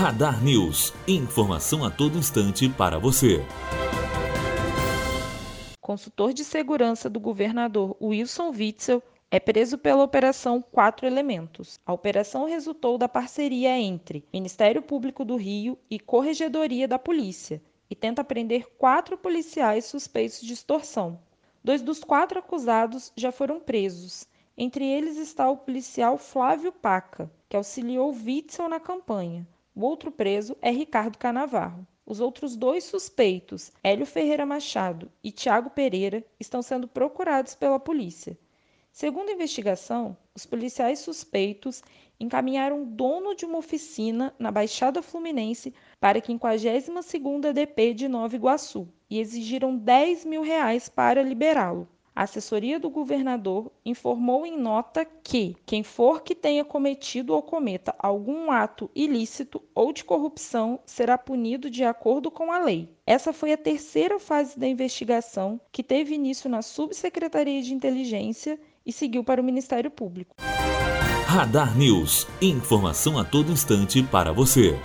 Radar News. Informação a todo instante para você. Consultor de segurança do governador Wilson Witzel é preso pela Operação Quatro Elementos. A operação resultou da parceria entre Ministério Público do Rio e Corregedoria da Polícia e tenta prender quatro policiais suspeitos de extorsão. Dois dos quatro acusados já foram presos. Entre eles está o policial Flávio Paca, que auxiliou Witzel na campanha. O outro preso é Ricardo Canavarro. Os outros dois suspeitos, Hélio Ferreira Machado e Tiago Pereira, estão sendo procurados pela polícia. Segundo a investigação, os policiais suspeitos encaminharam o dono de uma oficina na Baixada Fluminense para a 52ª DP de Nova Iguaçu e exigiram 10 mil reais para liberá-lo. A assessoria do governador informou em nota que quem for que tenha cometido ou cometa algum ato ilícito ou de corrupção será punido de acordo com a lei. Essa foi a terceira fase da investigação, que teve início na Subsecretaria de Inteligência e seguiu para o Ministério Público. Radar News. Informação a todo instante para você.